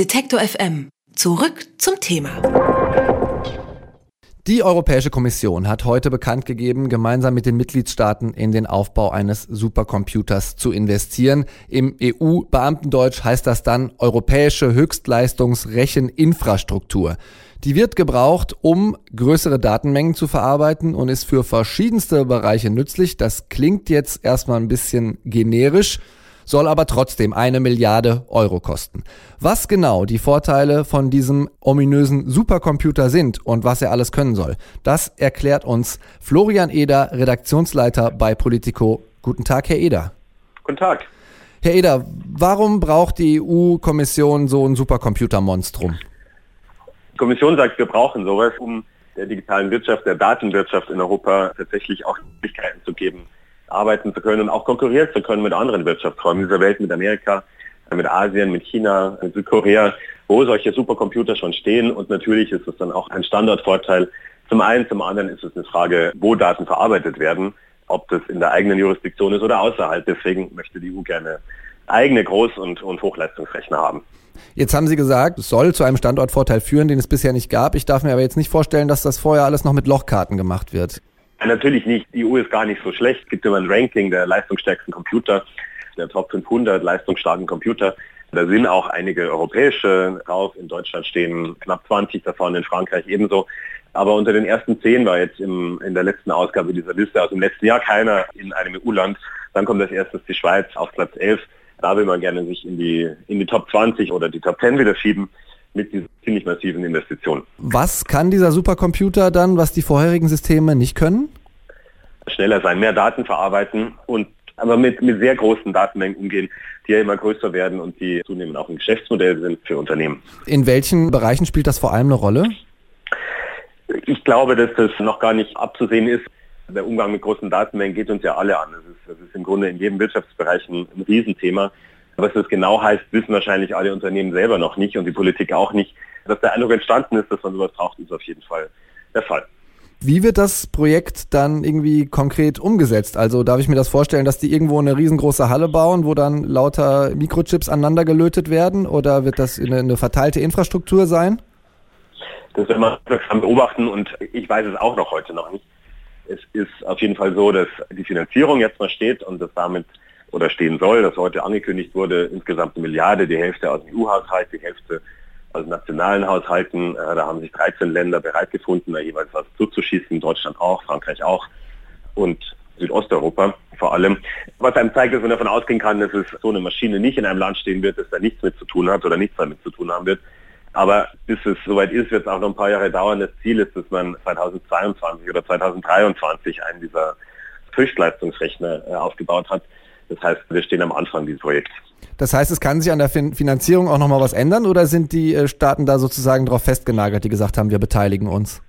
Detektor FM. Zurück zum Thema. Die Europäische Kommission hat heute bekannt gegeben, gemeinsam mit den Mitgliedstaaten in den Aufbau eines Supercomputers zu investieren. Im EU-Beamtendeutsch heißt das dann Europäische Höchstleistungsrecheninfrastruktur. Die wird gebraucht, um größere Datenmengen zu verarbeiten und ist für verschiedenste Bereiche nützlich. Das klingt jetzt erstmal ein bisschen generisch soll aber trotzdem eine Milliarde Euro kosten. Was genau die Vorteile von diesem ominösen Supercomputer sind und was er alles können soll, das erklärt uns Florian Eder, Redaktionsleiter bei Politico. Guten Tag, Herr Eder. Guten Tag. Herr Eder, warum braucht die EU-Kommission so ein Supercomputer-Monstrum? Die Kommission sagt, wir brauchen sowas, um der digitalen Wirtschaft, der Datenwirtschaft in Europa tatsächlich auch Möglichkeiten zu geben, arbeiten zu können und auch konkurrieren zu können mit anderen Wirtschaftsräumen dieser Welt, mit Amerika, mit Asien, mit China, mit Südkorea, wo solche Supercomputer schon stehen. Und natürlich ist es dann auch ein Standortvorteil. Zum einen, zum anderen ist es eine Frage, wo Daten verarbeitet werden, ob das in der eigenen Jurisdiktion ist oder außerhalb. Deswegen möchte die EU gerne eigene Groß- und, und Hochleistungsrechner haben. Jetzt haben Sie gesagt, es soll zu einem Standortvorteil führen, den es bisher nicht gab. Ich darf mir aber jetzt nicht vorstellen, dass das vorher alles noch mit Lochkarten gemacht wird. Natürlich nicht. Die EU ist gar nicht so schlecht. Es gibt immer ein Ranking der leistungsstärksten Computer, der Top 500 leistungsstarken Computer. Da sind auch einige europäische drauf. In Deutschland stehen knapp 20 davon, in Frankreich ebenso. Aber unter den ersten zehn war jetzt im, in der letzten Ausgabe dieser Liste aus dem letzten Jahr keiner in einem EU-Land. Dann kommt als erstes die Schweiz auf Platz 11. Da will man gerne sich in die, in die Top 20 oder die Top 10 wieder schieben mit diesen ziemlich massiven Investitionen. Was kann dieser Supercomputer dann, was die vorherigen Systeme nicht können? Schneller sein, mehr Daten verarbeiten und aber mit, mit sehr großen Datenmengen umgehen, die ja immer größer werden und die zunehmend auch ein Geschäftsmodell sind für Unternehmen. In welchen Bereichen spielt das vor allem eine Rolle? Ich glaube, dass das noch gar nicht abzusehen ist. Der Umgang mit großen Datenmengen geht uns ja alle an. Das ist, das ist im Grunde in jedem Wirtschaftsbereich ein, ein Riesenthema. Was das genau heißt, wissen wahrscheinlich alle Unternehmen selber noch nicht und die Politik auch nicht. Dass der Eindruck entstanden ist, dass man sowas braucht, ist auf jeden Fall der Fall. Wie wird das Projekt dann irgendwie konkret umgesetzt? Also darf ich mir das vorstellen, dass die irgendwo eine riesengroße Halle bauen, wo dann lauter Mikrochips aneinander gelötet werden? Oder wird das eine, eine verteilte Infrastruktur sein? Das werden wir wirksam beobachten und ich weiß es auch noch heute noch nicht. Es ist auf jeden Fall so, dass die Finanzierung jetzt mal steht und dass damit oder stehen soll, dass heute angekündigt wurde, insgesamt eine Milliarde, die Hälfte aus dem EU-Haushalt, die Hälfte aus nationalen Haushalten. Äh, da haben sich 13 Länder bereit gefunden, da jeweils was zuzuschießen, Deutschland auch, Frankreich auch und Südosteuropa vor allem. Was einem zeigt, dass man davon ausgehen kann, dass es so eine Maschine nicht in einem Land stehen wird, das da nichts mit zu tun hat oder nichts damit zu tun haben wird. Aber bis es soweit ist, wird es auch noch ein paar Jahre dauern. Das Ziel ist, dass man 2022 oder 2023 einen dieser Höchstleistungsrechner äh, aufgebaut hat. Das heißt, wir stehen am Anfang dieses Projekts. Das heißt, es kann sich an der fin Finanzierung auch nochmal was ändern oder sind die äh, Staaten da sozusagen darauf festgenagert, die gesagt haben, wir beteiligen uns?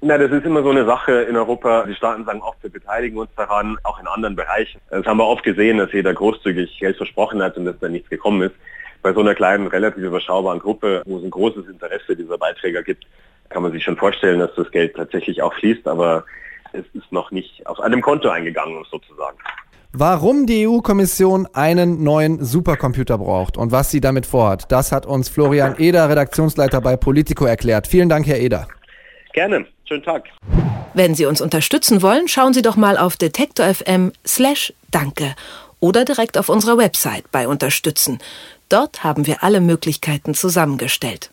Na, das ist immer so eine Sache in Europa. Die Staaten sagen oft, wir beteiligen uns daran, auch in anderen Bereichen. Das haben wir oft gesehen, dass jeder großzügig Geld versprochen hat und dass da nichts gekommen ist. Bei so einer kleinen, relativ überschaubaren Gruppe, wo es ein großes Interesse dieser Beiträger gibt, kann man sich schon vorstellen, dass das Geld tatsächlich auch fließt, aber es ist noch nicht auf einem Konto eingegangen, sozusagen. Warum die EU-Kommission einen neuen Supercomputer braucht und was sie damit vorhat, das hat uns Florian Eder, Redaktionsleiter bei Politico, erklärt. Vielen Dank, Herr Eder. Gerne. Schönen Tag. Wenn Sie uns unterstützen wollen, schauen Sie doch mal auf detektor.fm slash danke oder direkt auf unserer Website bei Unterstützen. Dort haben wir alle Möglichkeiten zusammengestellt.